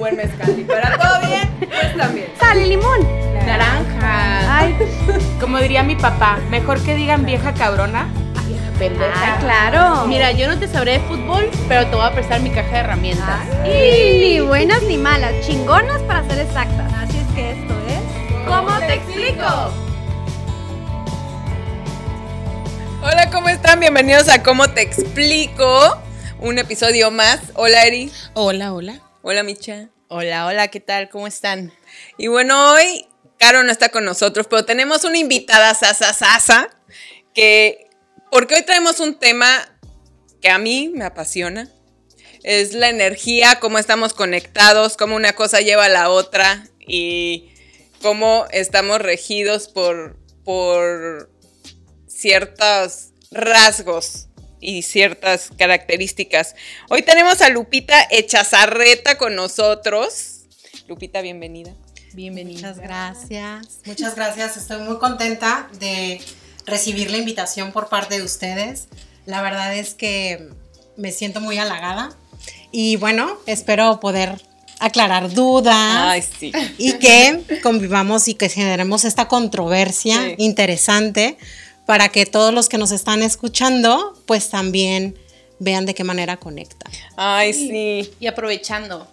buen mezcal. Y para todo bien, pues también. Sal y limón. Naranja. Ay, Como diría mi papá, mejor que digan vieja cabrona a vieja pendeja. ah, claro. Mira, yo no te sabré de fútbol, pero te voy a prestar mi caja de herramientas. Y ni buenas ni malas, chingonas para ser exactas. Así es que esto es. ¿Cómo te explico? Hola, ¿cómo están? Bienvenidos a ¿Cómo te explico? Un episodio más. Hola, Eri. Hola, hola. Hola, Micha. Hola, hola, ¿qué tal? ¿Cómo están? Y bueno, hoy Caro no está con nosotros, pero tenemos una invitada sasa sasa que porque hoy traemos un tema que a mí me apasiona. Es la energía, cómo estamos conectados, cómo una cosa lleva a la otra y cómo estamos regidos por, por ciertos rasgos y ciertas características. Hoy tenemos a Lupita Echazarreta con nosotros. Lupita, bienvenida. Bienvenida. Muchas gracias. Muchas gracias. Estoy muy contenta de recibir la invitación por parte de ustedes. La verdad es que me siento muy halagada. Y bueno, espero poder aclarar dudas Ay, sí. y que convivamos y que generemos esta controversia Sí. interesante para que todos los que nos están escuchando pues también vean de qué manera conectan. Ay, sí. Y aprovechando,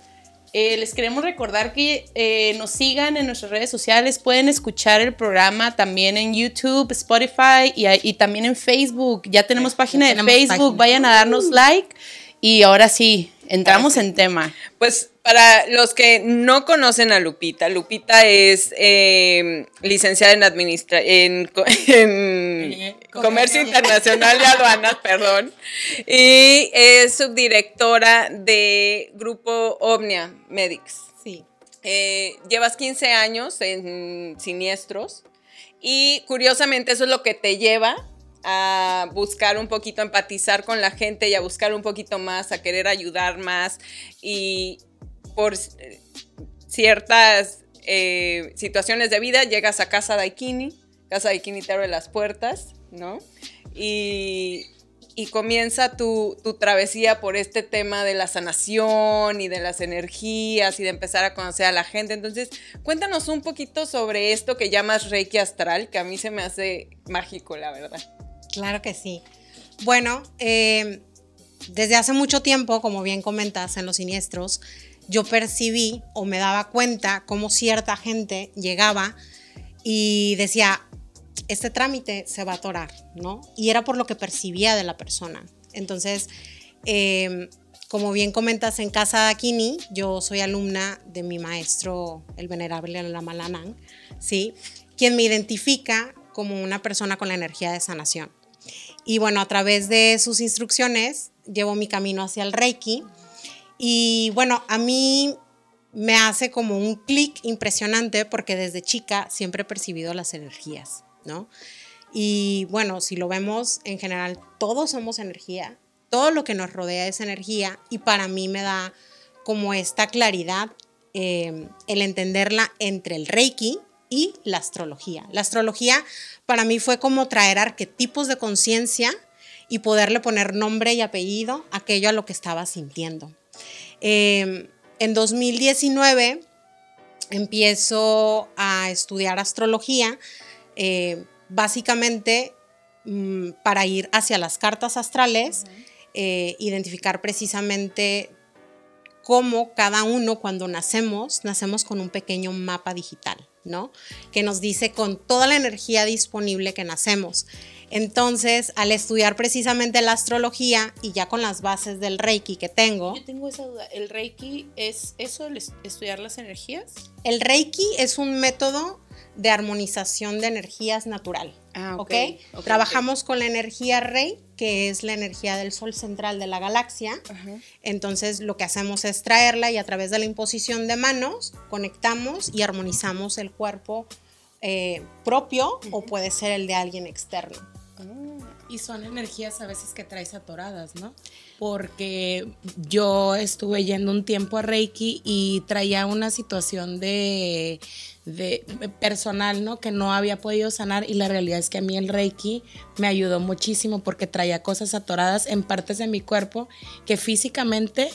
eh, les queremos recordar que eh, nos sigan en nuestras redes sociales. Pueden escuchar el programa también en YouTube, Spotify y, y también en Facebook. Ya tenemos página de tenemos Facebook. página. Vayan a darnos like. Y ahora sí, entramos Gracias. en tema. Pues para los que no conocen a Lupita, Lupita es eh, licenciada en administra en, en Eh, comercio internacional de aduanas, perdón, y es subdirectora de Grupo Omnia Medics. Sí. Eh, llevas 15 años en siniestros y curiosamente eso es lo que te lleva a buscar un poquito, a empatizar con la gente y a buscar un poquito más, a querer ayudar más y por eh, ciertas eh, situaciones de vida llegas a Casa Daikini, Casa Daikini te abre las puertas, ¿no? Y, y comienza tu, tu travesía por este tema de la sanación y de las energías y de empezar a conocer a la gente. Entonces, cuéntanos un poquito sobre esto que llamas Reiki Astral, que a mí se me hace mágico, la verdad. Claro que sí. Bueno, eh, desde hace mucho tiempo, como bien comentas en los siniestros, yo percibí o me daba cuenta cómo cierta gente llegaba y decía, este trámite se va a atorar, ¿no? Y era por lo que percibía de la persona. Entonces, eh, como bien comentas en Casa Aquini, yo soy alumna de mi maestro, el venerable Lama Lanang, ¿sí? Quien me identifica como una persona con la energía de sanación. Y bueno, a través de sus instrucciones llevo mi camino hacia el Reiki. Y bueno, a mí me hace como un clic impresionante porque desde chica siempre he percibido las energías, ¿no? Y bueno, si lo vemos en general, todos somos energía, todo lo que nos rodea es energía y para mí me da como esta claridad eh, el entenderla entre el Reiki y la astrología. La astrología para mí fue como traer arquetipos de conciencia y poderle poner nombre y apellido aquello a lo que estaba sintiendo. Eh, en 2019 empiezo a estudiar astrología, eh, básicamente mm, para ir hacia las cartas astrales, eh, identificar precisamente cómo cada uno cuando nacemos, nacemos con un pequeño mapa digital, ¿no? Que nos dice con toda la energía disponible que nacemos. Entonces, al estudiar precisamente la astrología y ya con las bases del Reiki que tengo, Yo tengo esa duda. ¿El Reiki es eso, el estudiar las energías? el Reiki es un método de armonización de energías natural. Ah, ¿ok? Trabajamos con la energía Rey, que es la energía del sol central de la galaxia. Entonces lo que hacemos es traerla y a través de la imposición de manos conectamos y armonizamos el cuerpo eh, propio o puede ser el de alguien externo. Y son energías a veces que traes atoradas, ¿no? Porque yo estuve yendo un tiempo a Reiki y traía una situación de, de personal, ¿no? Que no había podido sanar y la realidad es que a mí el Reiki me ayudó muchísimo porque traía cosas atoradas en partes de mi cuerpo que físicamente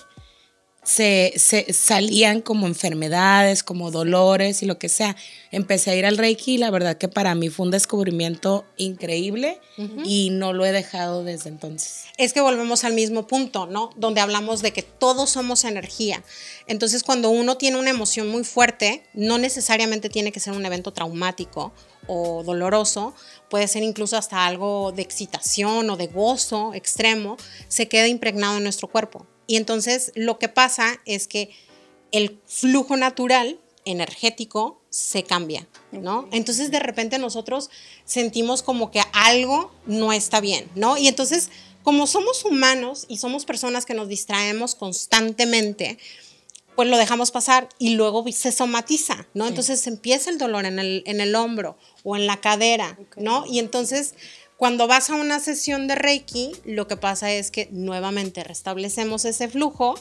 se, se salían como enfermedades, como dolores y lo que sea. Empecé a ir al Reiki y la verdad que para mí fue un descubrimiento increíble y no lo he dejado desde entonces. Es que volvemos al mismo punto, ¿no? Donde hablamos de que todos somos energía. Entonces, cuando uno tiene una emoción muy fuerte, no necesariamente tiene que ser un evento traumático o doloroso, puede ser incluso hasta algo de excitación o de gozo extremo, se queda impregnado en nuestro cuerpo. Y entonces lo que pasa es que el flujo natural energético se cambia, ¿no? Entonces de repente nosotros sentimos como que algo no está bien, ¿no? Y entonces como somos humanos y somos personas que nos distraemos constantemente, pues lo dejamos pasar y luego se somatiza, ¿no? Entonces empieza el dolor en el, en el hombro o en la cadera, ¿no? Y entonces cuando vas a una sesión de Reiki, lo que pasa es que nuevamente restablecemos ese flujo.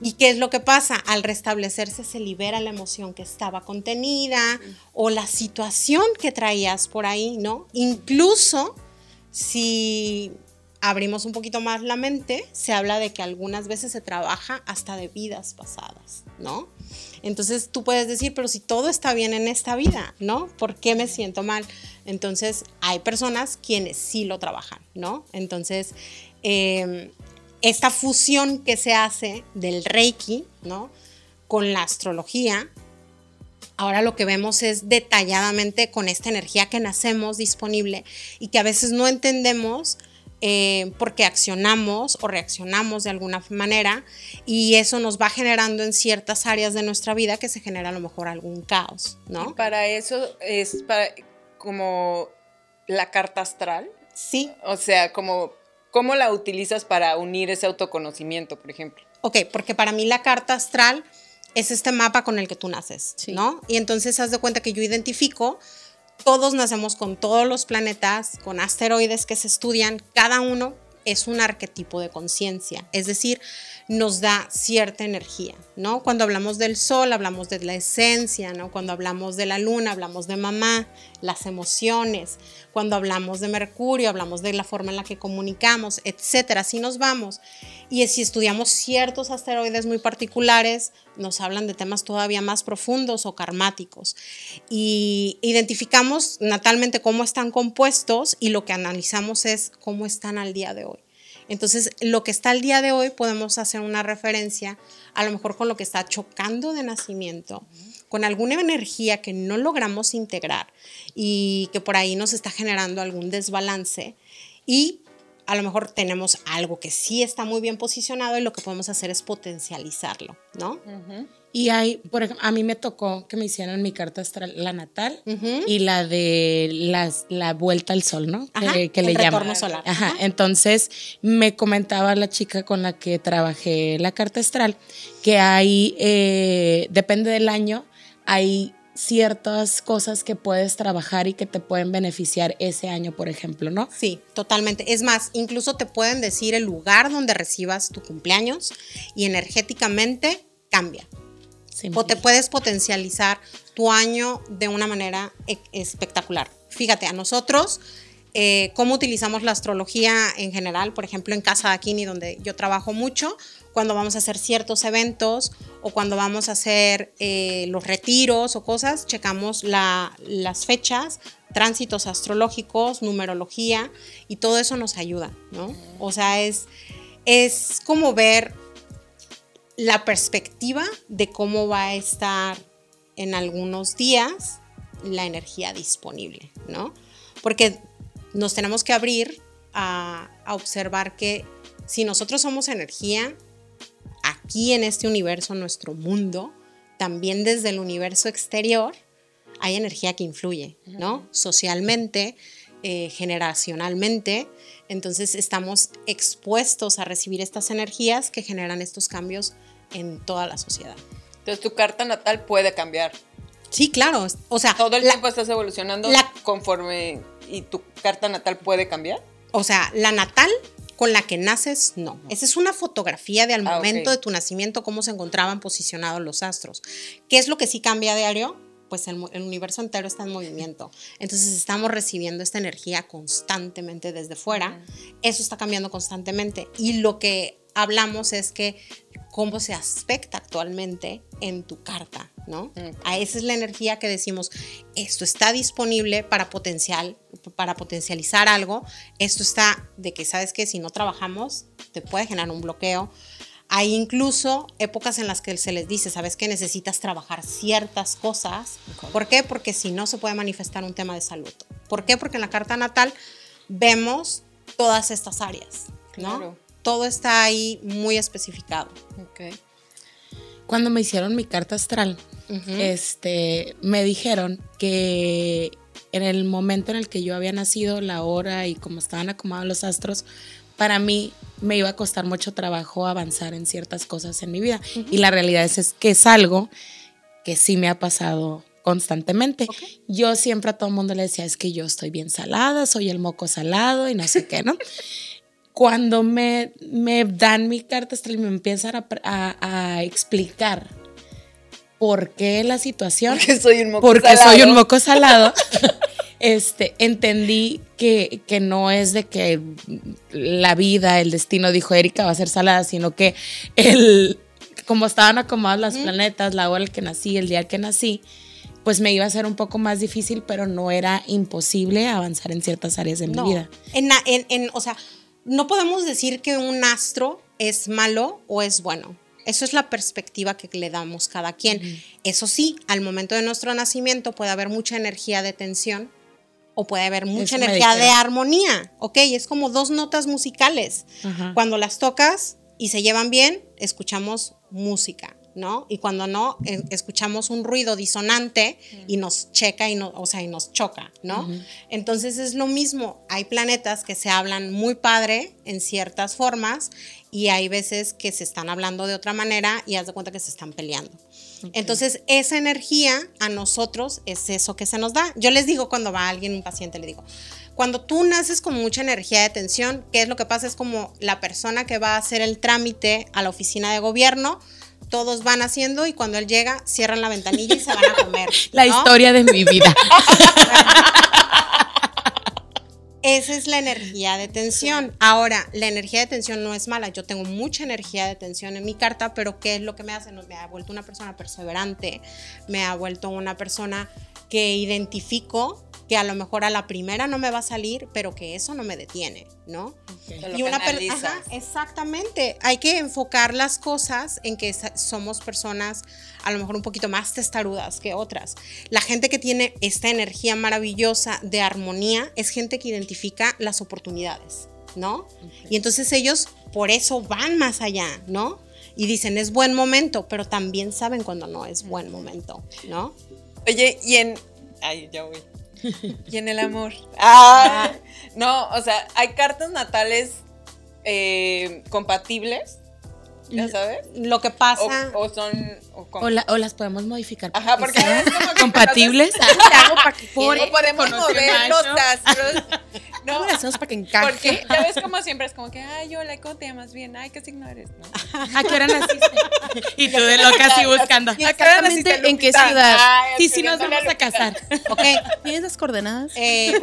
¿Y qué es lo que pasa? Al restablecerse se libera la emoción que estaba contenida o la situación que traías por ahí, ¿no? Incluso si abrimos un poquito más la mente, se habla de que algunas veces se trabaja hasta de vidas pasadas, ¿no? Entonces tú puedes decir, pero si todo está bien en esta vida, ¿no? ¿Por qué me siento mal? Entonces hay personas quienes sí lo trabajan, ¿no? Entonces, em, esta fusión que se hace del Reiki, ¿no? Con la astrología, ahora lo que vemos es detalladamente con esta energía que nacemos disponible y que a veces no entendemos eh, porque accionamos o reaccionamos de alguna manera y eso nos va generando en ciertas áreas de nuestra vida que se genera a lo mejor algún caos, ¿no? Y para eso es como la carta astral. Sí. O sea, como cómo la utilizas para unir ese autoconocimiento, por ejemplo. Ok, porque para mí la carta astral es este mapa con el que tú naces, ¿no? Y entonces haz de cuenta que yo identifico todos nacemos con todos los planetas, con asteroides que se estudian, cada uno es un arquetipo de conciencia, es decir, nos da cierta energía, ¿no? Cuando hablamos del sol, hablamos de la esencia, ¿no? Cuando hablamos de la luna, hablamos de mamá, las emociones. Cuando hablamos de Mercurio, hablamos de la forma en la que comunicamos, etcétera. Así nos vamos. Y si estudiamos ciertos asteroides muy particulares, nos hablan de temas todavía más profundos o karmáticos. Y identificamos natalmente cómo están compuestos y lo que analizamos es cómo están al día de hoy. Entonces, lo que está al día de hoy podemos hacer una referencia a lo mejor con lo que está chocando de nacimiento, con alguna energía que no logramos integrar y que por ahí nos está generando algún desbalance y a lo mejor tenemos algo que sí está muy bien posicionado y lo que podemos hacer es potencializarlo, ¿no? Y hay, por ejemplo, a mí me tocó que me hicieran mi carta astral, la natal y la de las, la vuelta al sol, ¿no? que, que el le retorno llaman. solar. Ajá. Entonces me comentaba la chica con la que trabajé la carta astral que hay, eh, depende del año, hay ciertas cosas que puedes trabajar y que te pueden beneficiar ese año, por ejemplo, ¿no? Sí, totalmente. Es más, incluso te pueden decir el lugar donde recibas tu cumpleaños y energéticamente cambia. Sí, o te puedes potencializar tu año de una manera e- espectacular. Fíjate, a nosotros, eh, cómo utilizamos la astrología en general, por ejemplo, en Casa de Aquini, donde yo trabajo mucho, cuando vamos a hacer ciertos eventos o cuando vamos a hacer eh, los retiros o cosas, checamos la- las fechas, tránsitos astrológicos, numerología y todo eso nos ayuda, ¿no? O sea, es, es como ver la perspectiva de cómo va a estar en algunos días la energía disponible, ¿no? Porque nos tenemos que abrir a, a observar que si nosotros somos energía, aquí en este universo, nuestro mundo, también desde el universo exterior, hay energía que influye, ¿no? Socialmente, eh, generacionalmente. Entonces estamos expuestos a recibir estas energías que generan estos cambios en toda la sociedad. Entonces tu carta natal puede cambiar. Sí, claro. O sea, Todo el la- tiempo estás evolucionando la- conforme y tu carta natal puede cambiar. O sea, la natal con la que naces, no. Esa es una fotografía de al Ah, momento de tu nacimiento, cómo se encontraban posicionados los astros. ¿Qué es lo que sí cambia a diario? Pues el universo entero está en movimiento. Entonces estamos recibiendo esta energía constantemente desde fuera. Eso está cambiando constantemente. Y lo que hablamos es que cómo se aspecta actualmente en tu carta, ¿no? A esa es la energía que decimos, esto está disponible para potencial, para potencializar algo, esto está de que sabes que si no trabajamos te puede generar un bloqueo. Hay incluso épocas en las que se les dice, sabes que necesitas trabajar ciertas cosas. ¿Por qué? Porque si no se puede manifestar un tema de salud. ¿Por qué? Porque en la carta natal vemos todas estas áreas, ¿no? Claro. Todo está ahí muy especificado. Ok. Cuando me hicieron mi carta astral, este, me dijeron que en el momento en el que yo había nacido, la hora y cómo estaban acomodados los astros, para mí me iba a costar mucho trabajo avanzar en ciertas cosas en mi vida. Y la realidad es, es que es algo que sí me ha pasado constantemente. Yo siempre a todo el mundo le decía, es que yo estoy bien salada, soy el moco salado y no sé qué, ¿no? Cuando me, me dan mi carta astral y me empiezan a, a- a explicar por qué la situación, Porque soy un moco porque salado. soy un moco salado, este, entendí que, que no es de que la vida, el destino dijo Erika va a ser salada, sino que el, como estaban acomodados los planetas, la hora en que nací, el día que nací, pues me iba a ser un poco más difícil, pero no era imposible avanzar en ciertas áreas de mi vida. En, en- en- o sea, no podemos decir que un astro es malo o es bueno. Eso es la perspectiva que le damos cada quien. Eso sí, al momento de nuestro nacimiento puede haber mucha energía de tensión o puede haber mucha energía de armonía. Ok, es como dos notas musicales. Cuando las tocas y se llevan bien, escuchamos música, ¿no? Y cuando no, eh, escuchamos un ruido disonante y nos checa y no, o sea, y nos choca, ¿no? Entonces es lo mismo. Hay planetas que se hablan muy padre en ciertas formas y hay veces que se están hablando de otra manera y haz de cuenta que se están peleando. Entonces, esa energía a nosotros es eso que se nos da. Yo les digo cuando va alguien, un paciente, le digo, cuando tú naces con mucha energía de tensión, ¿qué es lo que pasa? Es como la persona que va a hacer el trámite a la oficina de gobierno, todos van haciendo y cuando él llega, cierran la ventanilla y se van a comer. La ¿no? historia de mi vida. Esa es la energía de tensión. Ahora, la energía de tensión no es mala. Yo tengo mucha energía de tensión en mi carta, pero ¿qué es lo que me hace? Me ha vuelto una persona perseverante, me ha vuelto una persona que identifico que a lo mejor a la primera no me va a salir, pero que eso no me detiene, ¿no? Lo Y una per- canalizas. ajá, exactamente. Hay que enfocar las cosas en que somos personas a lo mejor un poquito más testarudas que otras. La gente que tiene esta energía maravillosa de armonía es gente que identifica las oportunidades, ¿no? Y entonces ellos por eso van más allá, ¿no? Y dicen, es buen momento, pero también saben cuando no es buen momento, ¿no? Oye, y en. Ay, ya voy. Y en el amor. Ah, no, o sea, hay cartas natales eh, compatibles, ya sabes. Lo que pasa... o son. O, con- O, la- o las podemos modificar. Ajá, porque sean es como que compatibles. Por- o podemos mover los astros. No, ¿Cómo le hacemos para que encaje? porque ya ves como siempre es como que, ay, hola, ¿cómo te llamas bien? Ay, ¿qué signo eres? ¿No? ¿A qué hora naciste? Y tú de loca así buscando. ¿A qué hora naciste, Exactamente en qué ciudad. Ay, Sí, sí, nos vamos a casar. Ok, ¿Tienes las coordenadas? Eh,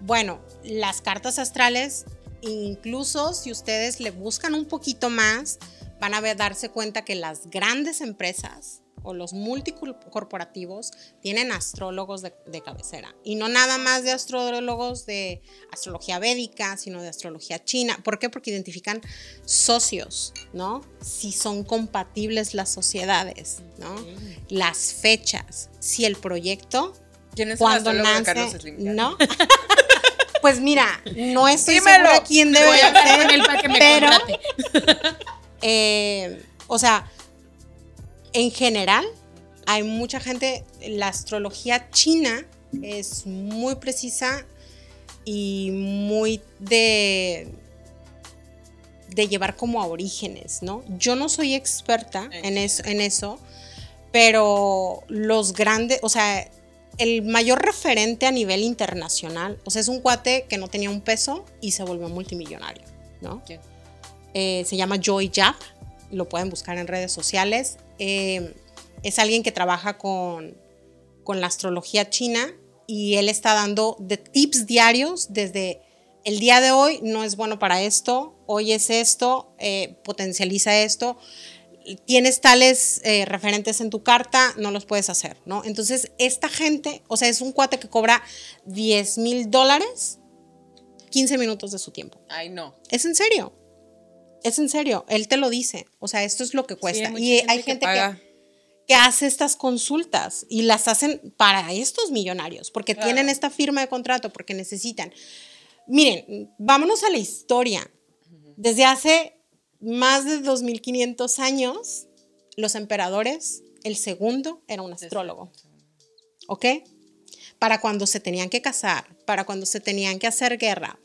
bueno, las cartas astrales, incluso si ustedes le buscan un poquito más, van a ver, darse cuenta que las grandes empresas o los multicorporativos tienen astrólogos de, de cabecera. Y no nada más de astrólogos de astrología védica, sino de astrología china. ¿Por qué? Porque identifican socios, ¿no? Si son compatibles las sociedades, ¿no? Las fechas, si el proyecto ¿Quién es el de nace, Carlos Slim? Ya. ¿no? pues mira, no estoy Dímelo. segura quién debe ser, él para que me pero, eh, o sea, en general, hay mucha gente, la astrología china es muy precisa y muy de de llevar como a orígenes, ¿no? Yo no soy experta en eso, en eso, pero los grandes, o sea, el mayor referente a nivel internacional, o sea, es un cuate que no tenía un peso y se volvió multimillonario, ¿no? Eh, se llama Joy Yap, lo pueden buscar en redes sociales. Eh, es alguien que trabaja con, con la astrología china y él está dando de tips diarios desde el día de hoy no es bueno para esto, hoy es esto, eh, potencializa esto, tienes tales eh, referentes en tu carta, no los puedes hacer, ¿no? Entonces, esta gente, o sea, es un cuate que cobra 10 mil dólares, 15 minutos de su tiempo. Ay, no. Es en serio. Es en serio. Él te lo dice. O sea, esto es lo que cuesta. y gente hay gente que, que hace estas consultas y las hacen para estos millonarios, porque Claro. tienen esta firma de contrato, porque necesitan. Miren, vámonos a la historia. Desde hace más de 2500 años, los emperadores, el segundo era un astrólogo. ¿Ok? Para cuando se tenían que casar, para cuando se tenían que hacer guerra,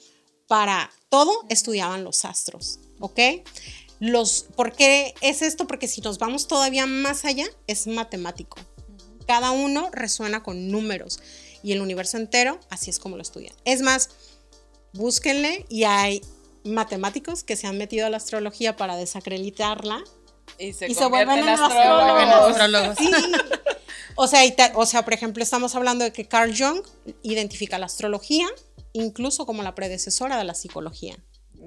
para todo estudiaban los astros. ¿Ok? Los, ¿Por qué es esto? Porque si nos vamos todavía más allá, es matemático. Cada uno resuena con números y el universo entero, así es como lo estudian. Es más, búsquenle y hay matemáticos que se han metido a la astrología para desacreditarla Y se, y se vuelven convierten en astrólogos. astrólogos. Sí. O sea, o sea, por ejemplo, estamos hablando de que Carl Jung identifica la astrología incluso como la predecesora de la psicología.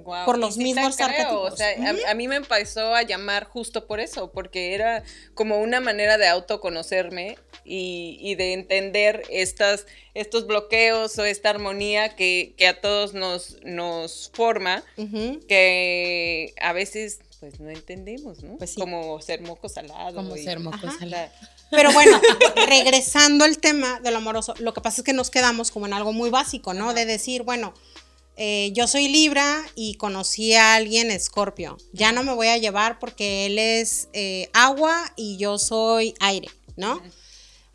Por los sí mismos creo, arquetipos. O sea, a- a, mí me empezó a llamar justo por eso, porque era como una manera de autoconocerme y, y de entender estas, estos bloqueos o esta armonía que, que a todos nos, nos forma, que a veces pues no entendemos, ¿no? Pues sí. Como ser moco salado. Como y- ser moco Ajá. salado. Pero bueno, regresando al tema del amoroso, lo que pasa es que nos quedamos como en algo muy básico, ¿no? De decir, bueno, eh, yo soy Libra y conocí a alguien Escorpio. Ya no me voy a llevar porque él es eh, agua y yo soy aire, ¿no?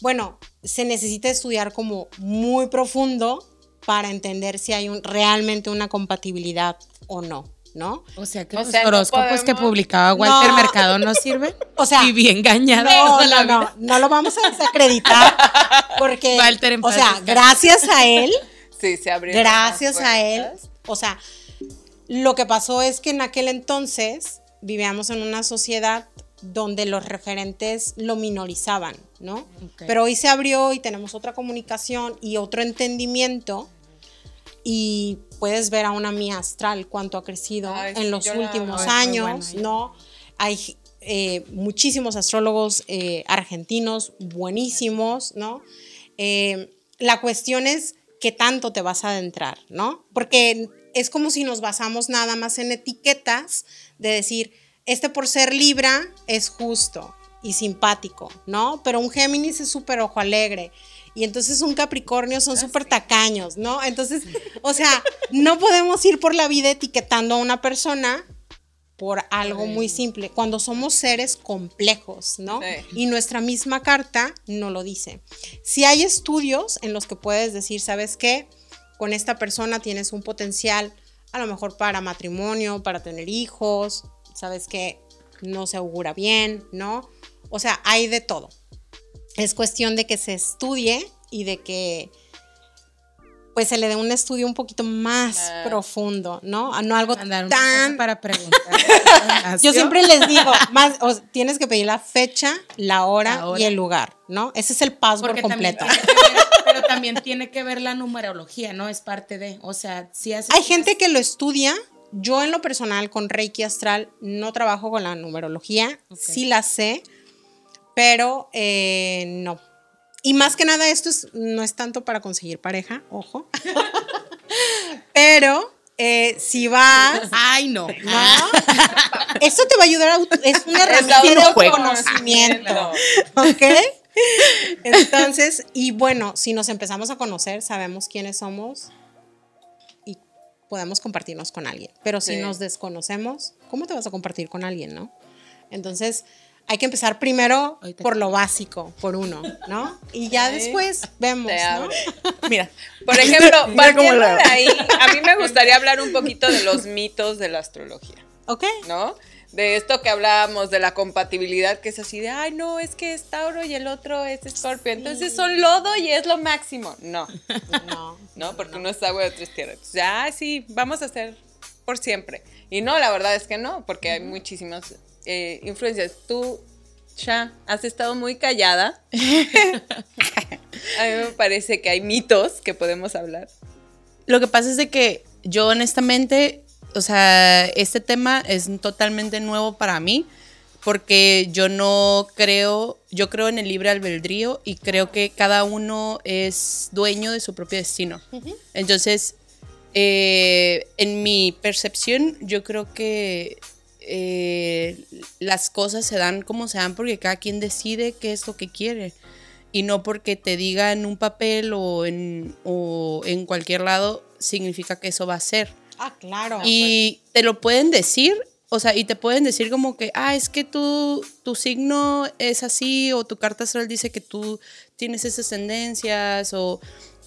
Bueno, se necesita estudiar como muy profundo para entender si hay un, realmente una compatibilidad o no, ¿no? O sea que O los sea, no horóscopos que publicaba Walter No. Mercado no sirven. O sea, No, toda la no, no, vida. no lo vamos a desacreditar porque, Walter, en o sea, gracias a él, Sí, se abrieron gracias a él, o sea, lo que pasó es que en aquel entonces vivíamos en una sociedad donde los referentes lo minorizaban, ¿no? Pero hoy se abrió y tenemos otra comunicación y otro entendimiento y puedes ver a una mía astral cuánto ha crecido Ay, en sí, los la últimos buena años. ¿no? Hay eh, muchísimos astrólogos eh, argentinos buenísimos, ¿no? Eh, la cuestión es qué tanto te vas a adentrar, ¿no? Porque es como si nos basamos nada más en etiquetas de decir, este por ser Libra es justo y simpático, ¿no? Pero un Géminis es súper ojo alegre. Y entonces un Capricornio son súper tacaños, ¿no? Entonces, o sea, no podemos ir por la vida etiquetando a una persona por algo muy simple, cuando somos seres complejos, ¿no? Sí. Y nuestra misma carta no lo dice. Si hay estudios en los que puedes decir, ¿sabes qué? Con esta persona tienes un potencial a lo mejor para matrimonio, para tener hijos, ¿sabes qué? No se augura bien, ¿no? O sea, hay de todo. Es cuestión de que se estudie y de que pues se le dé un estudio un poquito más Ah. profundo, ¿no? A No algo Mandar un mensaje tan para preguntar. yo siempre les digo, más, o- tienes que pedir la fecha, la hora, La hora. y el lugar, ¿no? Ese es el password Porque completo. ver- pero también tiene que ver la numerología, ¿no? Es parte de, o sea, si haces... Hay gente que lo estudia. Yo en lo personal con Reiki Astral no trabajo con la numerología, sí la sé, pero eh, no. Y más que nada esto es, no es tanto para conseguir pareja, ojo. pero eh, si vas... Ay, no. ¿no? Esto te va a ayudar a... Es una herramienta de autoconocimiento. ¿Ok? Entonces, y bueno, si nos empezamos a conocer, sabemos quiénes somos y podemos compartirnos con alguien. Pero si Sí. nos desconocemos, ¿cómo te vas a compartir con alguien, no? Entonces, hay que empezar primero por lo básico, por uno, ¿no? Y ya Sí. después vemos, ¿no? Mira, Por ejemplo, Mira cómo partiendo la- de ahí, a mí me gustaría hablar un poquito de los mitos de la astrología, ¿Ok? ¿no? De esto que hablábamos de la compatibilidad, que es así de, ay, no, es que es Tauro y el otro es Escorpio, entonces son lodo y es lo máximo. No, No. no, porque uno es agua y otro es tierra. Entonces, ah, sí, vamos a hacer por siempre. Y no, la verdad es que no, porque hay muchísimas eh, influencias. Tú, Sha, has estado muy callada. a mí me parece que hay mitos que podemos hablar. Lo que pasa es de que yo honestamente o sea, este tema es totalmente nuevo para mí porque yo no creo, yo creo en el libre albedrío y creo que cada uno es dueño de su propio destino. Entonces, eh, en mi percepción, yo creo que eh, las cosas se dan como se dan porque cada quien decide qué es lo que quiere y no porque te diga en un papel o en, o en cualquier lado significa que eso va a ser. Ah, claro. Y te lo pueden decir, o sea, y te pueden decir como que, ah, es que tú, tu signo es así, o tu carta astral dice que tú tienes esas tendencias, o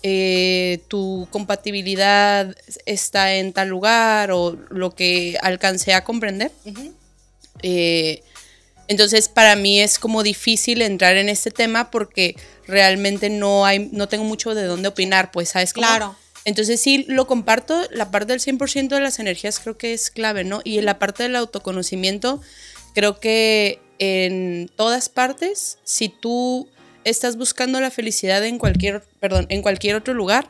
eh, tu compatibilidad está en tal lugar, o lo que alcancé a comprender. Eh, entonces, para mí es como difícil entrar en este tema porque realmente no hay, no tengo mucho de dónde opinar, pues, ¿sabes? Cómo? Claro. Entonces sí lo comparto, la parte del 100% de las energías creo que es clave, ¿no? Y en la parte del autoconocimiento, creo que en todas partes, si tú estás buscando la felicidad en cualquier, perdón, en cualquier otro lugar,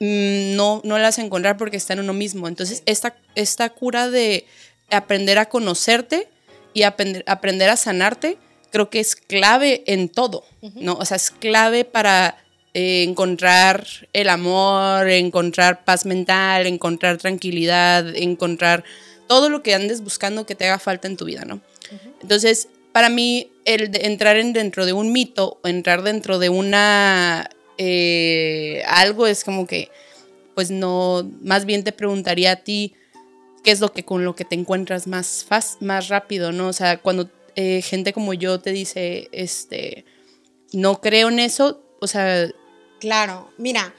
mm, no, no la vas a encontrar porque está en uno mismo. Entonces, esta, esta cura de aprender a conocerte y aprender, aprender a sanarte, creo que es clave en todo, ¿no? O sea, es clave para eh, encontrar el amor, encontrar paz mental, encontrar tranquilidad, encontrar todo lo que andes buscando que te haga falta en tu vida, ¿no? Entonces, para mí, el entrar en dentro de un mito o entrar dentro de una... Eh, algo es como que, pues no, más bien te preguntaría a ti qué es lo que con lo que te encuentras más, fast, más rápido, ¿no? O sea, cuando eh, gente como yo te dice, este, no creo en eso, o sea, Claro, mira,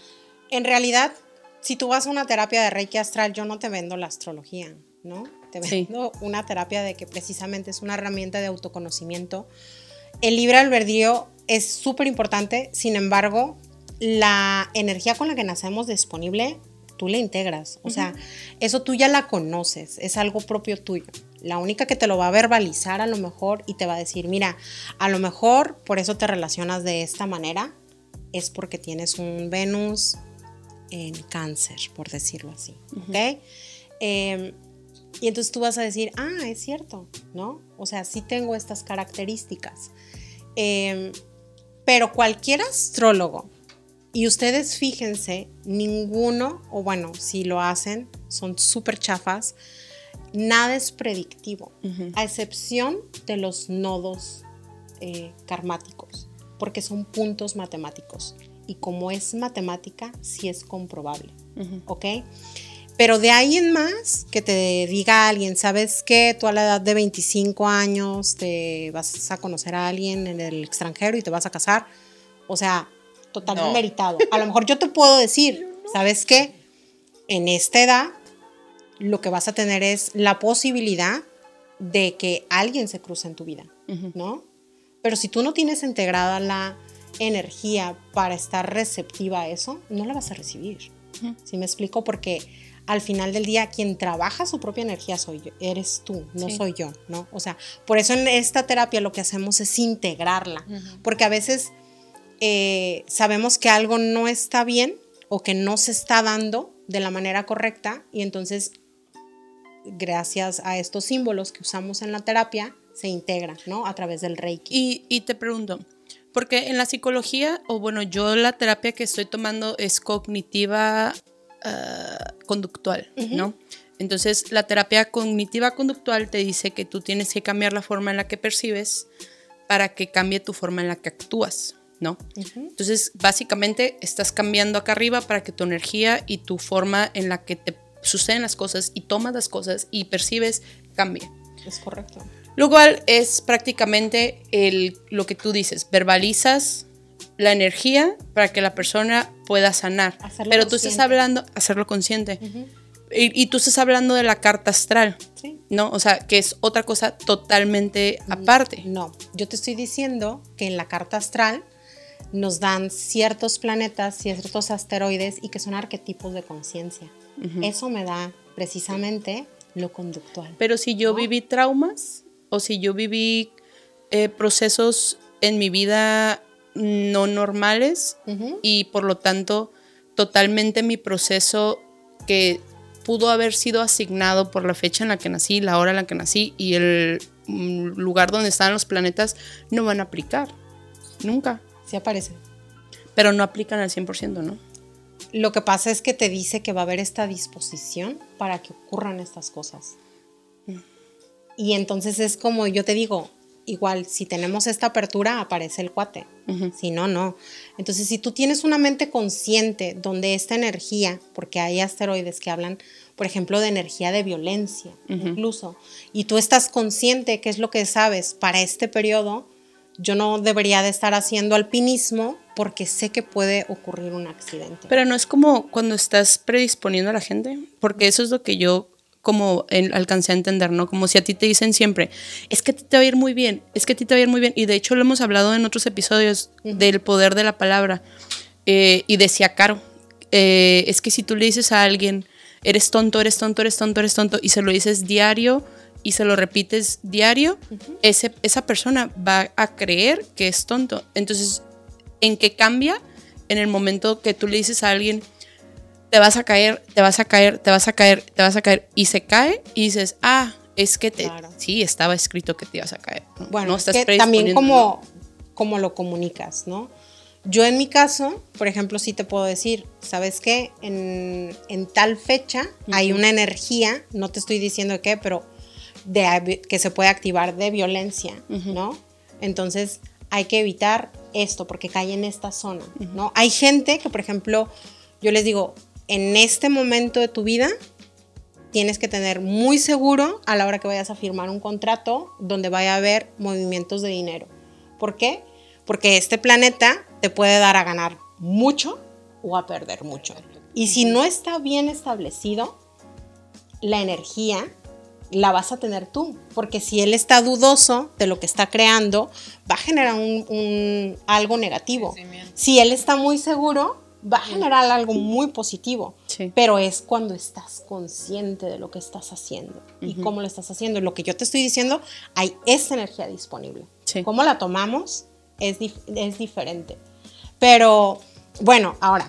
en realidad, si tú vas a una terapia de Reiki astral, yo no te vendo la astrología, ¿no? Te Sí. vendo una terapia de que precisamente es una herramienta de autoconocimiento. El libre albedrío es súper importante, sin embargo, la energía con la que nacemos disponible, tú la integras. O sea, eso tú ya la conoces, es algo propio tuyo. La única que te lo va a verbalizar a lo mejor y te va a decir, mira, a lo mejor por eso te relacionas de esta manera, es porque tienes un Venus en cáncer, por decirlo así. ¿Ok? Eh, y entonces tú vas a decir, ah, es cierto, ¿no? O sea, sí tengo estas características. Eh, pero cualquier astrólogo, y ustedes fíjense, ninguno, o bueno, si lo hacen, son súper chafas, nada es predictivo, a excepción de los nodos eh, karmáticos, porque son puntos matemáticos. Y como es matemática, sí es comprobable, ¿ok? Pero de ahí en más, que te diga alguien, ¿sabes qué? Tú a la edad de 25 años te vas a conocer a alguien en el extranjero y te vas a casar. O sea, totalmente No. meritado. A lo mejor yo te puedo decir, ¿sabes qué? En esta edad, lo que vas a tener es la posibilidad de que alguien se cruce en tu vida, ¿no? Pero si tú no tienes integrada la energía para estar receptiva a eso, no la vas a recibir. ¿Sí me explico? Porque al final del día quien trabaja su propia energía soy yo, eres tú, no Sí. soy yo, ¿no? O sea, por eso en esta terapia lo que hacemos es integrarla, porque a veces eh, sabemos que algo no está bien o que no se está dando de la manera correcta y entonces gracias a estos símbolos que usamos en la terapia se integra, ¿no? A través del Reiki. Y, y te pregunto, porque en la psicología, o bueno, yo la terapia que estoy tomando es cognitiva ah, conductual, ¿no? Entonces, la terapia cognitiva conductual te dice que tú tienes que cambiar la forma en la que percibes para que cambie tu forma en la que actúas, ¿no? Entonces, básicamente, estás cambiando acá arriba para que tu energía y tu forma en la que te suceden las cosas y tomas las cosas y percibes cambie. Es correcto. Lo cual es prácticamente el, lo que tú dices, verbalizas la energía para que la persona pueda sanar. Hacerlo Pero tú estás hablando, hacerlo consciente. y, y tú estás hablando de la carta astral, Sí. ¿no? O sea, que es otra cosa totalmente aparte. No, yo te estoy diciendo que en la carta astral nos dan ciertos planetas, ciertos asteroides y que son arquetipos de conciencia. Eso me da precisamente lo conductual. Pero si yo viví traumas o si yo viví eh, procesos en mi vida no normales y por lo tanto totalmente mi proceso que pudo haber sido asignado por la fecha en la que nací, la hora en la que nací y el mm, lugar donde están los planetas no van a aplicar. Nunca. Sí aparece. Pero no aplican al 100%, ¿no? Lo que pasa es que te dice que va a haber esta disposición para que ocurran estas cosas. Y entonces es como yo te digo, igual, si tenemos esta apertura, aparece el cuate. Si no, no. Entonces, si tú tienes una mente consciente donde esta energía, porque hay asteroides que hablan, por ejemplo, de energía de violencia, incluso, y tú estás consciente qué es lo que sabes para este periodo, yo no debería de estar haciendo alpinismo porque sé que puede ocurrir un accidente. Pero no es como cuando estás predisponiendo a la gente, porque eso es lo que yo como alcancé a entender, ¿no? Como si a ti te dicen siempre, es que a ti te va a ir muy bien, es que a ti te va a ir muy bien. Y de hecho lo hemos hablado en otros episodios del poder de la palabra. Eh, y decía Caro, eh, es que si tú le dices a alguien, eres tonto, eres tonto, eres tonto, eres tonto, y se lo dices diario y se lo repites diario, ese, esa persona va a creer que es tonto. Entonces, ¿en qué cambia? En el momento que tú le dices a alguien, te vas a caer, te vas a caer, te vas a caer, te vas a caer, y se cae y dices, ah, es que te, sí, estaba escrito que te ibas a caer. Bueno, estás que también como, como lo comunicas, ¿no? Yo en mi caso, por ejemplo, sí te puedo decir, ¿sabes qué? En, tal fecha hay una energía, no te estoy diciendo qué, pero de, que se puede activar de violencia, ¿no? Entonces hay que evitar esto porque cae en esta zona, ¿no? Hay gente que, por ejemplo, yo les digo, en este momento de tu vida tienes que tener muy seguro a la hora que vayas a firmar un contrato donde vaya a haber movimientos de dinero. ¿Por qué? Porque este planeta te puede dar a ganar mucho o a perder mucho. Y si no está bien establecido, la energía la vas a tener tú, porque si él está dudoso de lo que está creando, va a generar un, algo negativo. Si él está muy seguro, va a generar algo muy positivo, pero es cuando estás consciente de lo que estás haciendo y cómo lo estás haciendo. Lo que yo te estoy diciendo, hay esa energía disponible. Cómo la tomamos es, es diferente. Pero bueno, ahora,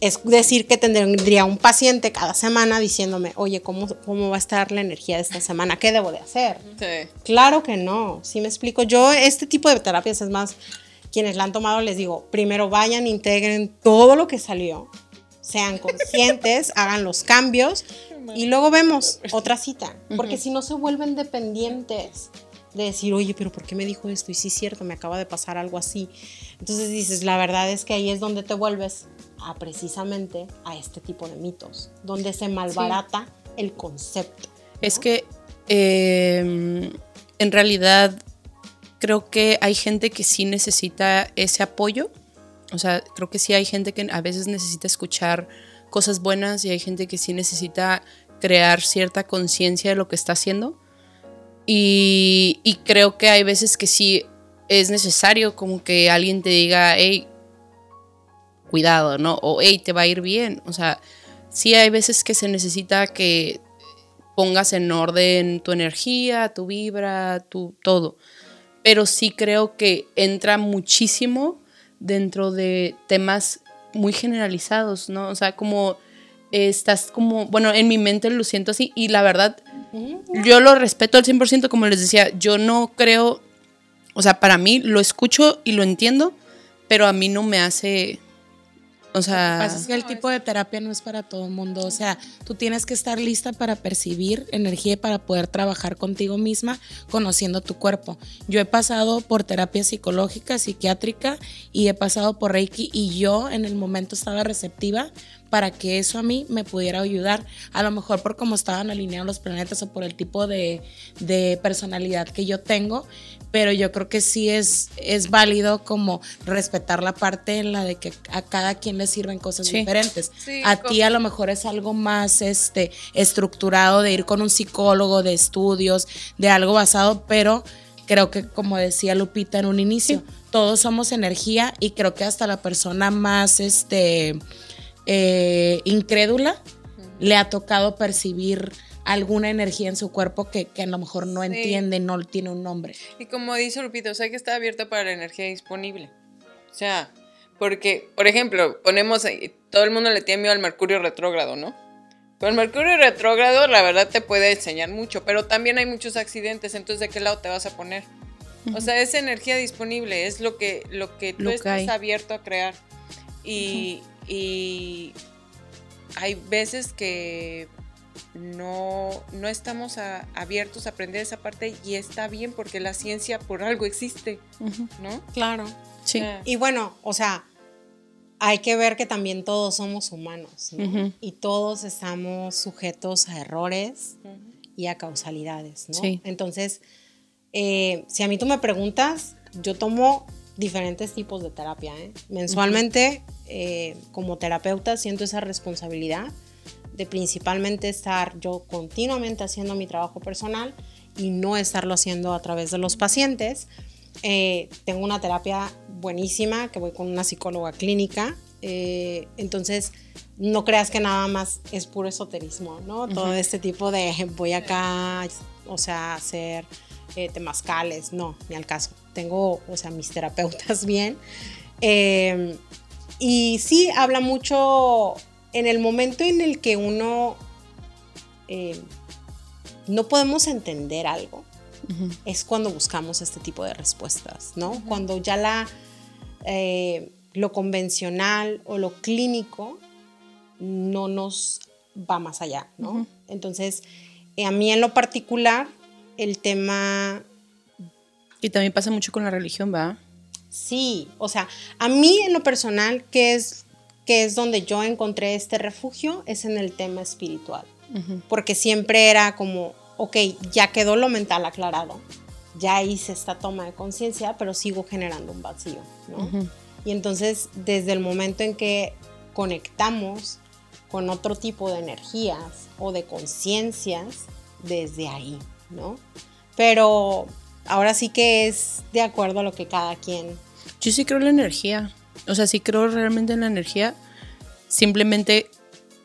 es decir que tendría un paciente cada semana diciéndome, oye, ¿cómo, ¿cómo va a estar la energía de esta semana? ¿Qué debo de hacer? Claro que no, si me explico. Yo este tipo de terapias es más quienes la han tomado les digo, primero vayan, integren todo lo que salió, sean conscientes, hagan los cambios y luego vemos otra cita, porque si no se vuelven dependientes de decir, oye, pero ¿por qué me dijo esto? Y sí, es cierto, me acaba de pasar algo así. Entonces dices, la verdad es que ahí es donde te vuelves a precisamente a este tipo de mitos, donde se malbarata el concepto. Es que em, en realidad creo que hay gente que sí necesita ese apoyo. O sea, creo que sí hay gente que a veces necesita escuchar cosas buenas y hay gente que sí necesita crear cierta conciencia de lo que está haciendo. Y, creo que hay veces que sí es necesario como que alguien te diga, hey, cuidado, ¿no? O hey, te va a ir bien. O sea, sí hay veces que se necesita que pongas en orden tu energía, tu vibra, tu todo pero sí creo que entra muchísimo dentro de temas muy generalizados, ¿no? O sea, como estás como, bueno, en mi mente lo siento así y la verdad, yo lo respeto al 100%, como les decía, yo no creo, o sea, para mí lo escucho y lo entiendo, pero a mí no me hace o sea, pasa es que el tipo de terapia no es para todo el mundo. O sea, tú tienes que estar lista para percibir energía y para poder trabajar contigo misma conociendo tu cuerpo. Yo he pasado por terapia psicológica, psiquiátrica y he pasado por Reiki y yo en el momento estaba receptiva para que eso a mí me pudiera ayudar. A lo mejor por cómo estaban alineados los planetas o por el tipo de, de personalidad que yo tengo pero yo creo que sí es, es válido como respetar la parte en la de que a cada quien le sirven cosas diferentes. a ti a lo mejor es algo más este, estructurado de ir con un psicólogo, de estudios, de algo basado, pero creo que como decía Lupita en un inicio, todos somos energía y creo que hasta la persona más este, eh, incrédula le ha tocado percibir alguna energía en su cuerpo que, a lo mejor no entiende, no tiene un nombre. Y como dice Lupito, o sea que está abierta para la energía disponible. O sea, porque, por ejemplo, ponemos, todo el mundo le tiene miedo al Mercurio retrógrado, ¿no? Pero el Mercurio retrógrado, la verdad, te puede enseñar mucho, pero también hay muchos accidentes, entonces ¿de qué lado te vas a poner? O sea, es energía disponible, es lo que, lo que tú Lo que estás abierto a crear. Y, y hay veces que no, no estamos a- abiertos a aprender esa parte y está bien porque la ciencia por algo existe. ¿no? Claro. Sí. Ah. Y bueno, o sea, hay que ver que también todos somos humanos, ¿no? Y todos estamos sujetos a errores y a causalidades, ¿no? Sí. Entonces, eh, si a mí tú me preguntas, yo tomo diferentes tipos de terapia, ¿eh? Mensualmente, eh, como terapeuta, siento esa responsabilidad de principalmente estar yo continuamente haciendo mi trabajo personal y no estarlo haciendo a través de los pacientes. Eh, tengo una terapia buenísima que voy con una psicóloga clínica. eh, entonces, no creas que nada más es puro esoterismo, ¿no? Todo este tipo de voy acá, o sea, hacer eh, temazcales, no, ni al caso. Tengo, o sea, mis terapeutas bien. Eh, y sí, habla mucho en el momento en el que uno eh, no podemos entender algo, es cuando buscamos este tipo de respuestas, ¿no? Cuando ya la, eh, lo convencional o lo clínico no nos va más allá, ¿no? Entonces, eh, a mí en lo particular, el tema Y también pasa mucho con la religión, ¿va? Sí, o sea, a mí en lo personal, que es, que es donde yo encontré este refugio, es en el tema espiritual. Porque siempre era como, ok, ya quedó lo mental aclarado, ya hice esta toma de conciencia, pero sigo generando un vacío, ¿no? Y entonces, desde el momento en que conectamos con otro tipo de energías o de conciencias, desde ahí, ¿no? Pero ahora sí que es de acuerdo a lo que cada quien Yo sí creo en la energía. O sea, sí creo realmente en la energía. Simplemente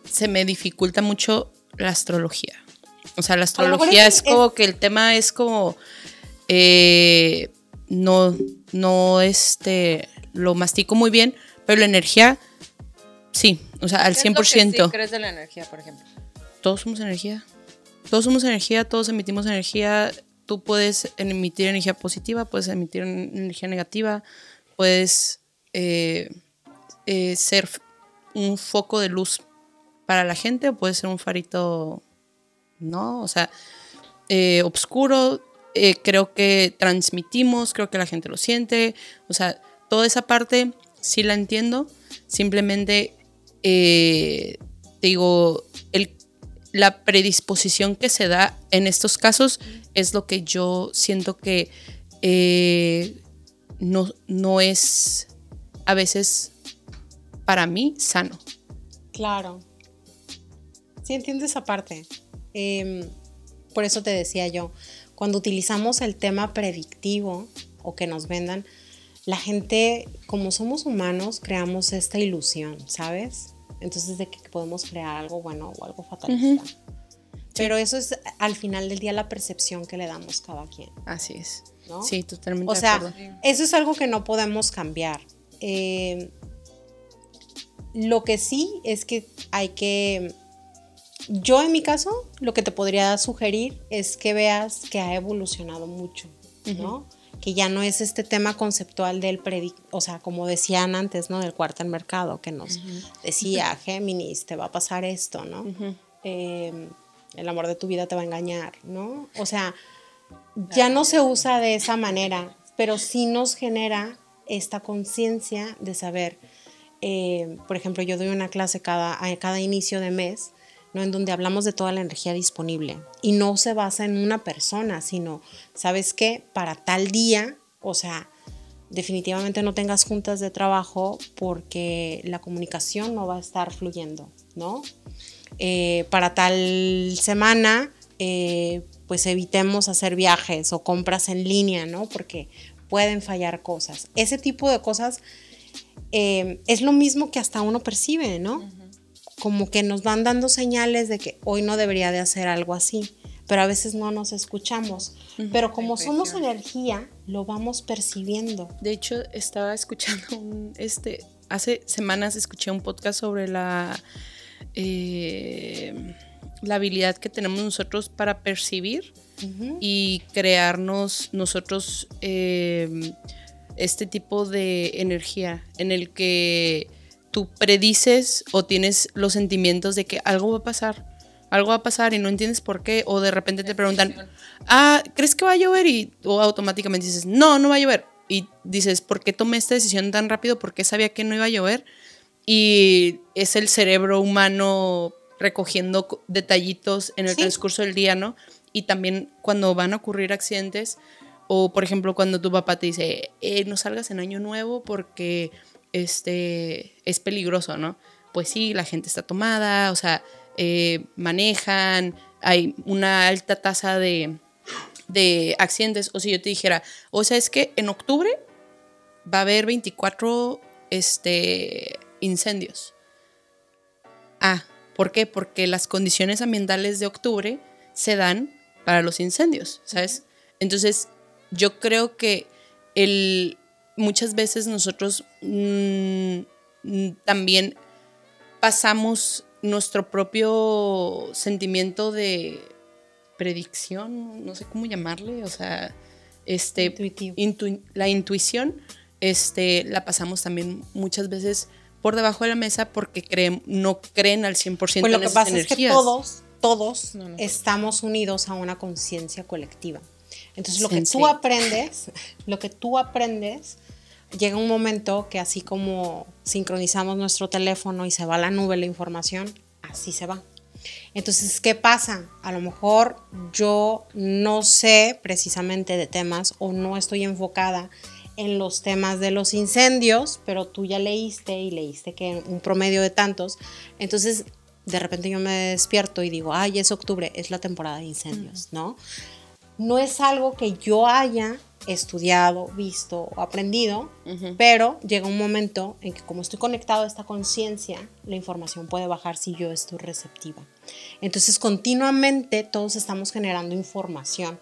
se me dificulta mucho la astrología. O sea, la astrología es- es, como que el tema es como. eh, no, no, este. Lo mastico muy bien, pero la energía, sí. O sea, al ¿Qué es lo que 100%. sí crees de la energía, por ejemplo? todos somos energía. Todos somos energía, todos emitimos energía. Tú puedes emitir energía positiva, puedes emitir en- energía negativa, puedes eh, eh, ser un foco de luz para la gente o puedes ser un farito, ¿no? O sea, eh, oscuro. eh, creo que transmitimos, creo que la gente lo siente. O sea, toda esa parte sí la entiendo. Simplemente, eh, digo, el la predisposición que se da en estos casos es lo que yo siento que eh, no, no es a veces para mí sano. Claro. Sí, entiendo esa parte. Em, por eso te decía yo, cuando utilizamos el tema predictivo o que nos vendan, la gente, como somos humanos, creamos esta ilusión, ¿sabes? Entonces de que podemos crear algo bueno o algo fatalista. Pero eso es al final del día la percepción que le damos cada quien. Así es. ¿no? Sí, totalmente O de sea, acuerdo. eso es algo que no podemos cambiar. Eh, lo que sí es que hay que... Yo en mi caso, lo que te podría sugerir es que veas que ha evolucionado mucho, ¿no? Que ya no es este tema conceptual del predic... O sea, como decían antes, ¿no? Del cuarto mercado, que nos decía, Géminis, te va a pasar esto, ¿no? Eh, el amor de tu vida te va a engañar, ¿no? O sea, ya no se usa de esa manera, pero sí nos genera esta conciencia de saber, eh, por ejemplo, yo doy una clase cada, a cada inicio de mes, ¿no? En donde hablamos de toda la energía disponible y no se basa en una persona, sino, ¿sabes qué? Para tal día, o sea, definitivamente no tengas juntas de trabajo porque la comunicación no va a estar fluyendo, ¿no? Eh, para tal semana, eh, pues evitemos hacer viajes o compras en línea, ¿no? Porque pueden fallar cosas. Ese tipo de cosas eh, es lo mismo que hasta uno percibe, ¿no? Como que nos van dando señales de que hoy no debería de hacer algo así, pero a veces no nos escuchamos. Pero como somos energía, lo vamos percibiendo. De hecho, estaba escuchando un, este, hace semanas escuché un podcast sobre la eh, la habilidad que tenemos nosotros para percibir y crearnos nosotros eh, este tipo de energía en el que tú predices o tienes los sentimientos de que algo va a pasar, algo va a pasar y no entiendes por qué, o de repente te preguntan, ah, ¿crees que va a llover? Y tú automáticamente dices, no, no va a llover. Y dices, ¿por qué tomé esta decisión tan rápido? ¿Por qué sabía que no iba a llover? Y es el cerebro humano recogiendo detallitos en el transcurso del día, ¿no? Y también cuando van a ocurrir accidentes, o por ejemplo cuando tu papá te dice, eh, no salgas en año nuevo porque este, es peligroso, ¿no? Pues sí, la gente está tomada, o sea, eh, manejan, hay una alta tasa de, de accidentes. O si yo te dijera, o sea, es que en octubre va a haber 24 este, incendios. Ah, ¿por qué? Porque las condiciones ambientales de octubre se dan para los incendios, ¿sabes? Entonces, yo creo que el, muchas veces nosotros mm, mm, también pasamos nuestro propio sentimiento de predicción, no sé cómo llamarle, o sea, este, la intuición, este, la pasamos también muchas veces por debajo de la mesa porque creen, no creen al 100% pues lo que pasa es que todos, todos estamos unidos a una conciencia colectiva. Entonces lo que tú aprendes, lo que tú aprendes, llega un momento que así como sincronizamos nuestro teléfono y se va a la nube la información, así se va. Entonces, ¿qué pasa? A lo mejor yo no sé precisamente de temas o no estoy enfocada en los temas de los incendios, pero tú ya leíste y leíste que un promedio de tantos. Entonces, de repente yo me despierto y digo, ay, es octubre, es la temporada de incendios, ¿no? No es algo que yo haya estudiado, visto o aprendido, pero llega un momento en que como estoy conectado a esta conciencia, la información puede bajar si yo estoy receptiva. Entonces continuamente todos estamos generando información.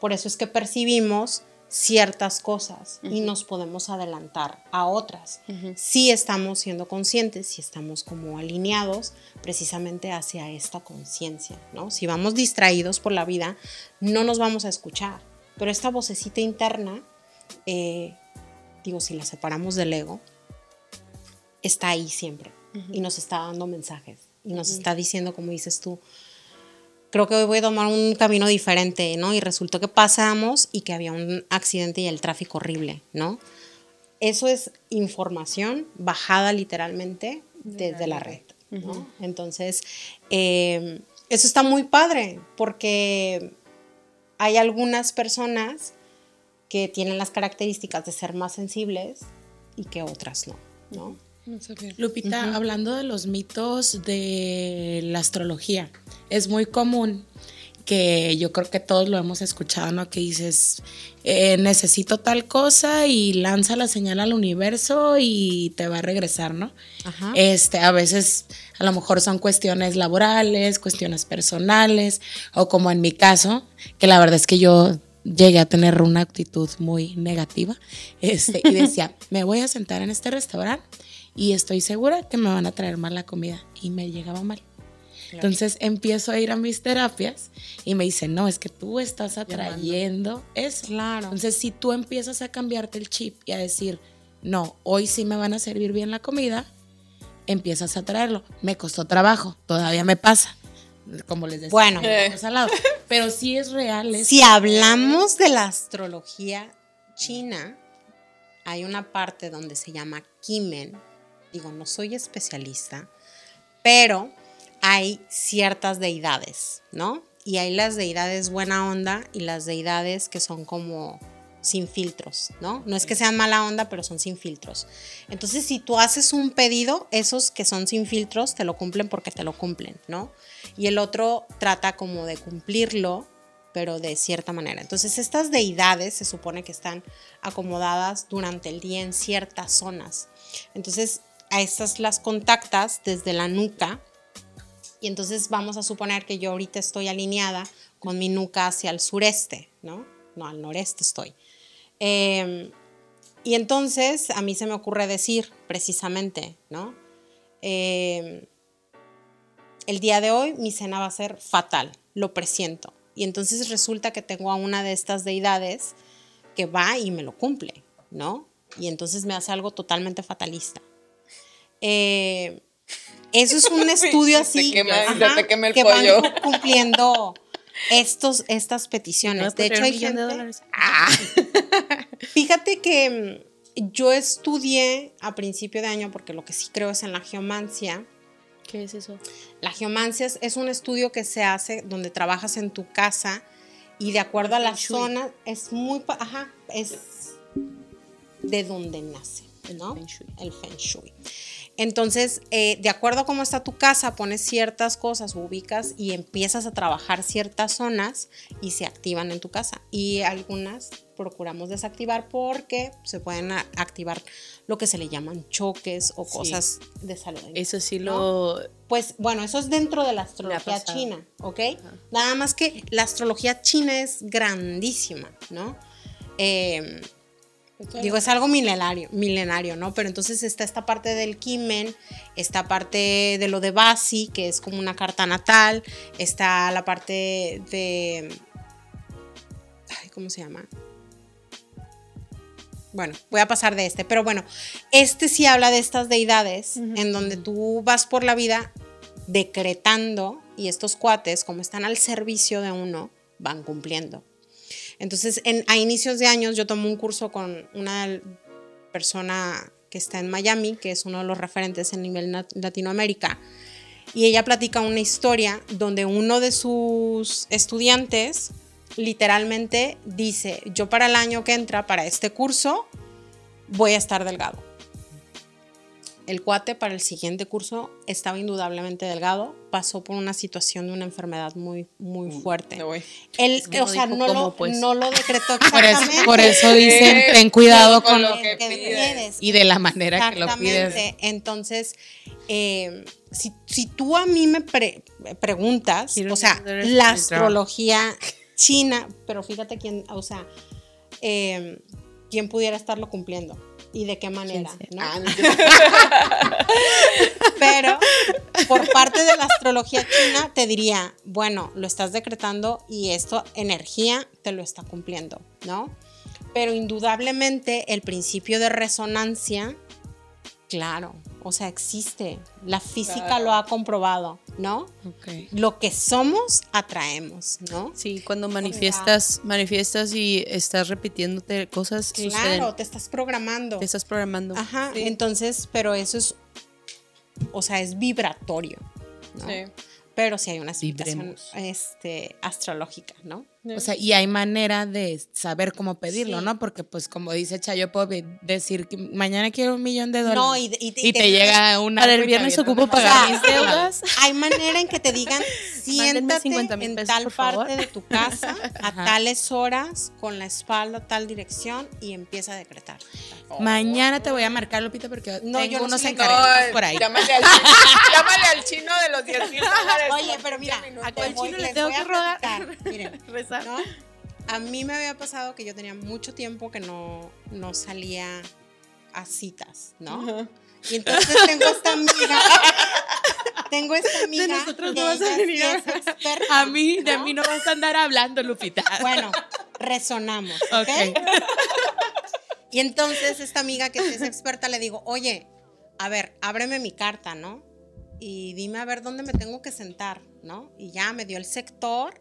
Por eso es que percibimos ciertas cosas y nos podemos adelantar a otras. Si estamos siendo conscientes, si estamos como alineados precisamente hacia esta conciencia, ¿no? Si vamos distraídos por la vida, no nos vamos a escuchar, pero esta vocecita interna, eh, digo, si la separamos del ego, está ahí siempre y nos está dando mensajes y nos está diciendo, como dices tú, creo que hoy voy a tomar un camino diferente, ¿no? Y resultó que pasamos y que había un accidente y el tráfico horrible, ¿no? Eso es información bajada literalmente desde la red, ¿no? Entonces, eh, eso está muy padre porque hay algunas personas que tienen las características de ser más sensibles y que otras no, ¿no? Lupita, hablando de los mitos de la astrología, es muy común que yo creo que todos lo hemos escuchado, ¿no? Que dices, eh, necesito tal cosa y lanza la señal al universo y te va a regresar, ¿no? Este, a veces a lo mejor son cuestiones laborales, cuestiones personales, o como en mi caso, que la verdad es que yo llegué a tener una actitud muy negativa, este, y decía, me voy a sentar en este restaurante y estoy segura que me van a traer mal la comida y me llegaba mal. Entonces empiezo a ir a mis terapias y me dicen, no, es que tú estás atrayendo eso. Claro. Entonces si tú empiezas a cambiarte el chip y a decir, no, hoy sí me van a servir bien la comida, empiezas a traerlo. Me costó trabajo, todavía me pasa. Como les decía, bueno, pero sí es real. Si hablamos de la astrología china, hay una parte donde se llama Kimen, digo, no soy especialista, pero hay ciertas deidades, ¿no? Y hay las deidades buena onda y las deidades que son como sin filtros, ¿no? No es que sean mala onda, pero son sin filtros. Entonces, si tú haces un pedido, esos que son sin filtros te lo cumplen porque te lo cumplen, ¿no? Y el otro trata como de cumplirlo, pero de cierta manera. Entonces, estas deidades se supone que están acomodadas durante el día en ciertas zonas. Entonces, a estas las contactas desde la nuca y entonces vamos a suponer que yo ahorita estoy alineada con mi nuca hacia el sureste, ¿no? Al noreste estoy. Em, y entonces a mí se me ocurre decir precisamente, ¿no? Em, el día de hoy mi cena va a ser fatal, lo presiento. Y entonces resulta que tengo a una de estas deidades que va y me lo cumple, ¿no? Y entonces me hace algo totalmente fatalista. Eh, eso es un estudio Se así quema- ajá, se te quema el que pollo. cu- cumpliendo estos, estas peticiones. De hecho, hay gente, Fíjate que mm, yo estudié a principio de año, porque lo que sí creo es en la geomancia. ¿Qué es eso? La geomancia es, es un estudio que se hace donde trabajas en tu casa y de acuerdo a la zona es muy, ajá, es de donde nace, ¿no? Feng Shui. El feng shui. Entonces, eh, de acuerdo a cómo está tu casa, pones ciertas cosas, ubicas y empiezas a trabajar ciertas zonas y se activan en tu casa. Y algunas procuramos desactivar porque se pueden activar lo que se le llaman choques o cosas de salud. Eso sí ¿No? lo... Pues bueno, eso es dentro de la astrología china, ¿ok? Nada más que la astrología china es grandísima, ¿no? Eh, digo, es algo milenario, milenario, ¿no? Pero entonces está esta parte del Kimen, esta parte de lo de Basi, que es como una carta natal, está la parte de... Ay, ¿Cómo se llama? Bueno, voy a pasar de este, pero bueno, este sí habla de estas deidades en donde tú vas por la vida decretando y estos cuates, como están al servicio de uno, van cumpliendo. Entonces, en, a inicios de años yo tomé un curso con una persona que está en Miami, que es uno de los referentes en nivel Latinoamérica, y ella platica una historia donde uno de sus estudiantes literalmente dice, yo para el año que entra, para este curso, voy a estar delgado. El cuate para el siguiente curso estaba indudablemente delgado, pasó por una situación de una enfermedad muy, muy fuerte. Él, no o sea, no, lo, pues. no lo decretó Por eso, exactamente. por eso dicen, ten cuidado con con lo que que pides. y de la manera que lo pides. Exactamente. Entonces, eh, si, si tú a mí me pre- preguntas, Quiero o sea, la astrología china, pero fíjate quién, o sea, eh, quién pudiera estarlo cumpliendo y de qué manera. ¿no? Ah, Pero por parte de la astrología china te diría, bueno, lo estás decretando y esto, energía, te lo está cumpliendo, ¿no? Pero indudablemente el principio de resonancia, claro, o sea, existe. La física Claro. lo ha comprobado, ¿no? Ok. Lo que somos, atraemos, ¿no? Sí, cuando manifiestas, manifiestas y estás repitiéndote cosas, Claro, suceden. te estás programando. Te estás programando. Ajá, Sí. entonces, pero eso es, o sea, es vibratorio, ¿no? Sí. Pero sí hay una explicación Vibremos. este, astrológica, ¿no? O sea, y hay manera de saber cómo pedirlo, Sí. ¿no? Porque, pues, como dice Chayo, puedo decir que mañana quiero un millón de dólares. No, y, y- y y te llega una. Para el viernes ocupo pagar mis deudas. Hay manera en que te digan, siéntate 50 mil en pesos, tal por favor". parte de tu casa a Ajá. tales horas, con la espalda a tal dirección y empieza a decretar. Mañana te voy a marcar, Lupita, porque No, yo tengo no unos soy la encargos por ahí. Llámale al, chino, llámale al chino de los 10 mil dólares. Oye, pero 15 mira, a cuál chino le tengo voy que a rogar? Miren, A mí me había pasado que yo tenía mucho tiempo que no, no salía a citas, ¿no? Ajá. Y entonces tengo esta amiga. tengo esta amiga. nosotros que no vas a venir experta, A mí, de mí no vas a andar hablando, Lupita. Bueno, resonamos. ¿ok? Ok. Y entonces esta amiga que es experta le digo, oye, a ver, ábreme mi carta, ¿no? Y dime a ver dónde me tengo que sentar, ¿no? Y ya me dio el sector.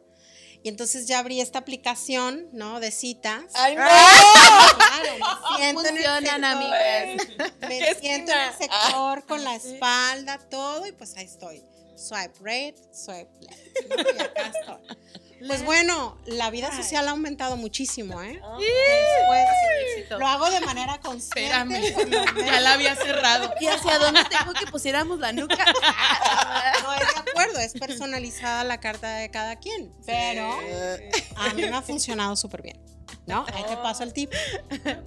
Y entonces ya abrí esta aplicación, ¿no? De citas. Ay, no. Claro, me siento en el sector, amigas. Me ¿Qué siento en el esquina? sector con la espalda, todo, y pues ahí estoy. Swipe right, swipe left. ¿no? Y acá estoy. Pues bueno, la vida social ha aumentado muchísimo, ¿eh? Después, lo hago de manera consciente. Espérame. Ya la había cerrado. ¿Y hacia dónde tengo que pusiéramos la nuca? No es de acuerdo, es personalizada la carta de cada quien, pero a mí me ha funcionado súper bien. ¿No? Ahí te paso el tip.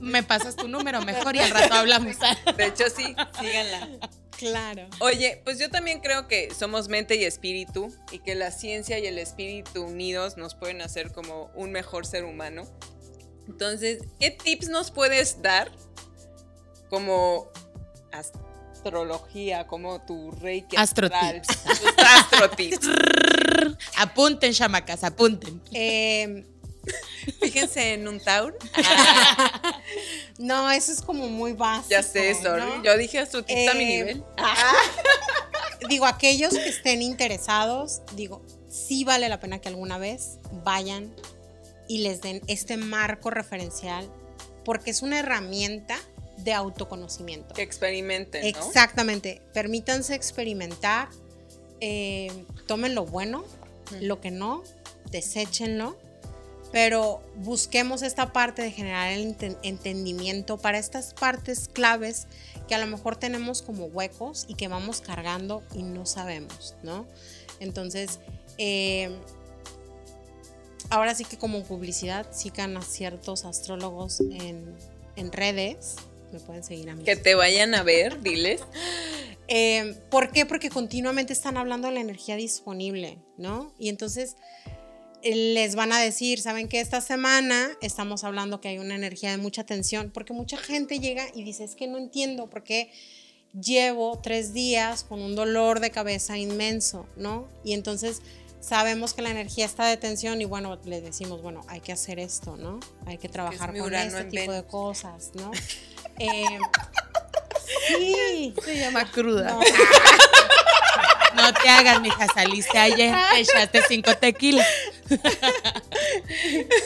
Me pasas tu número mejor y al rato hablamos. De hecho, sí, síganla. Claro. Oye, pues yo también creo que somos mente y espíritu y que la ciencia y el espíritu unidos nos pueden hacer como un mejor ser humano. Entonces, ¿qué tips nos puedes dar como astrología, como tu reiki Astro astral, tips. astro tips. Apunten, chamacas, apunten. Eh, Fíjense en un Taur. no, eso es como muy básico. Ya sé, sorry. ¿no? Yo dije astro tips a mi Eh, nivel. digo, aquellos que estén interesados, digo, sí vale la pena que alguna vez vayan y les den este marco referencial, porque es una herramienta de autoconocimiento. Que experimenten, ¿no? Exactamente. Permítanse experimentar, eh, tomen lo bueno, lo que no, deséchenlo, pero busquemos esta parte de generar el enten- entendimiento para estas partes claves que a lo mejor tenemos como huecos y que vamos cargando y no sabemos, ¿no? Entonces, eh, ahora sí que como publicidad, sigan a ciertos astrólogos en, en redes. Me pueden seguir a mí. Que te vayan a ver, diles. Eh, ¿Por qué? Porque continuamente están hablando de la energía disponible, ¿no? Y entonces les van a decir, ¿saben qué? Esta semana estamos hablando que hay una energía de mucha tensión, porque mucha gente llega y dice, es que no entiendo por qué llevo tres días con un dolor de cabeza inmenso, ¿no? Y entonces sabemos que la energía está de tensión y bueno, le decimos, bueno, hay que hacer esto, ¿no? Hay que trabajar con este tipo de cosas, ¿no? Eh, sí. Se llama cruda. No. No te hagas, mija, saliste ayer, te echaste cinco tequilas.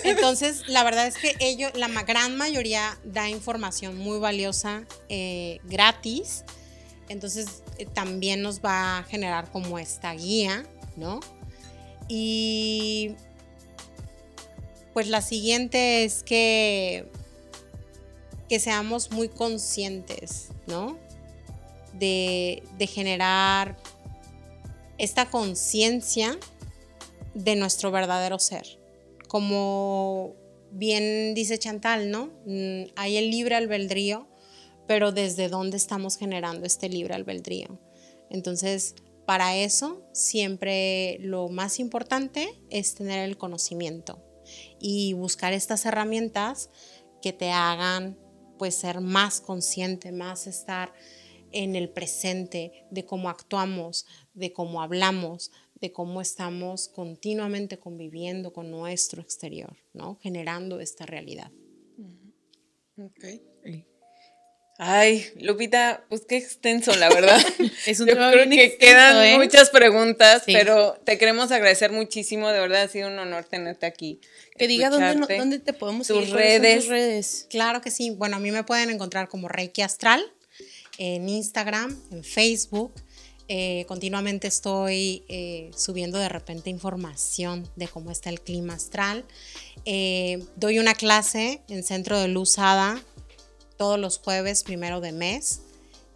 Entonces, la verdad es que ellos, la gran mayoría da información muy valiosa, eh, gratis. Entonces, eh, también nos va a generar como esta guía, ¿no? Y pues la siguiente es que, que seamos muy conscientes, ¿no? De, de generar esta conciencia de nuestro verdadero ser. Como bien dice Chantal, ¿no? Mm, Hay el libre albedrío, pero desde dónde estamos generando este libre albedrío. Entonces, para eso, siempre lo más importante es tener el conocimiento y buscar estas herramientas que te hagan pues ser más consciente, más estar en el presente de cómo actuamos, de cómo hablamos, de cómo estamos continuamente conviviendo con nuestro exterior, ¿no? Generando esta realidad. Ay, Lupita, pues qué extenso, la verdad. Es un Yo tema creo bien que extenso, quedan ¿eh? muchas preguntas, Sí. pero te queremos agradecer muchísimo. De verdad, ha sido un honor tenerte aquí. Que diga dónde, dónde te podemos Tus seguir, redes. tus redes. Claro que sí. Bueno, a mí me pueden encontrar como Reiki Astral en Instagram, en Facebook. Eh, continuamente estoy eh, subiendo de repente información de cómo está el clima astral. Eh, doy una clase en Centro de Luz Hada todos los jueves primero de mes,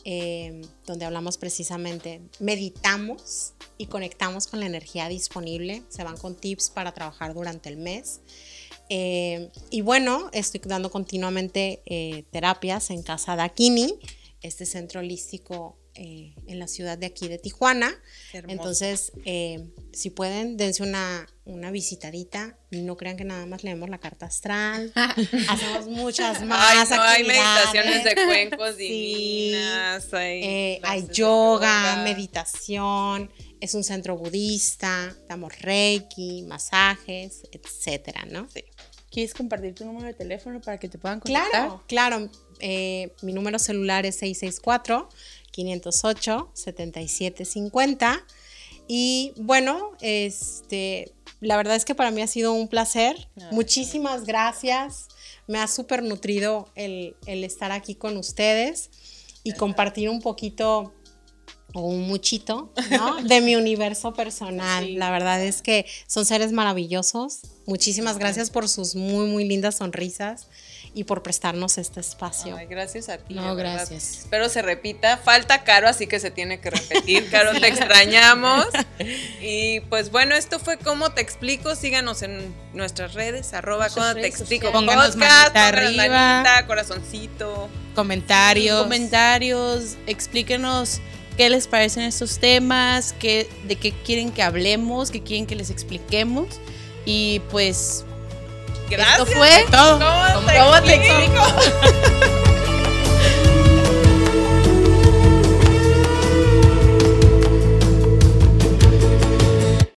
eh, donde hablamos precisamente, meditamos y conectamos con la energía disponible. Se van con tips para trabajar durante el mes. Eh, y bueno, estoy dando continuamente eh, terapias en Casa Daquini, este centro holístico eh, en la ciudad de aquí de Tijuana. Entonces, eh, si pueden, dense una, una visitadita. No crean que nada más leemos la carta astral. Hacemos muchas Ay, más no, hay meditaciones de cuencos Sí. divinas. Hay, Eh, hay de yoga, meditación, es un centro budista, damos reiki, masajes, etcétera, ¿no? ¿Quieres compartir tu número de teléfono para que te puedan contactar? Claro, claro. Eh, mi número celular es 664-508-7750. Y bueno, este, la verdad es que para mí ha sido un placer. Muchísimas gracias. Me ha súper nutrido el, el estar aquí con ustedes y compartir un poquito o un muchito, ¿no? De mi universo personal. La verdad es que son seres maravillosos. Muchísimas gracias por sus muy, muy lindas sonrisas y por prestarnos este espacio. Ay, gracias a ti. No, gracias. Espero se repita. Falta Caro, así que se tiene que repetir. Caro, te extrañamos. Y pues bueno, esto fue como te explico. Síganos en nuestras redes, arroba como te explico. Pónganos podcast, arriba. manita, corazoncito. Comentarios. Comentarios, explíquenos qué les parecen estos temas, qué, de qué quieren que hablemos, qué quieren que les expliquemos. Y pues Gracias. esto fue todo. ¿Cómo te ¿Cómo te explico?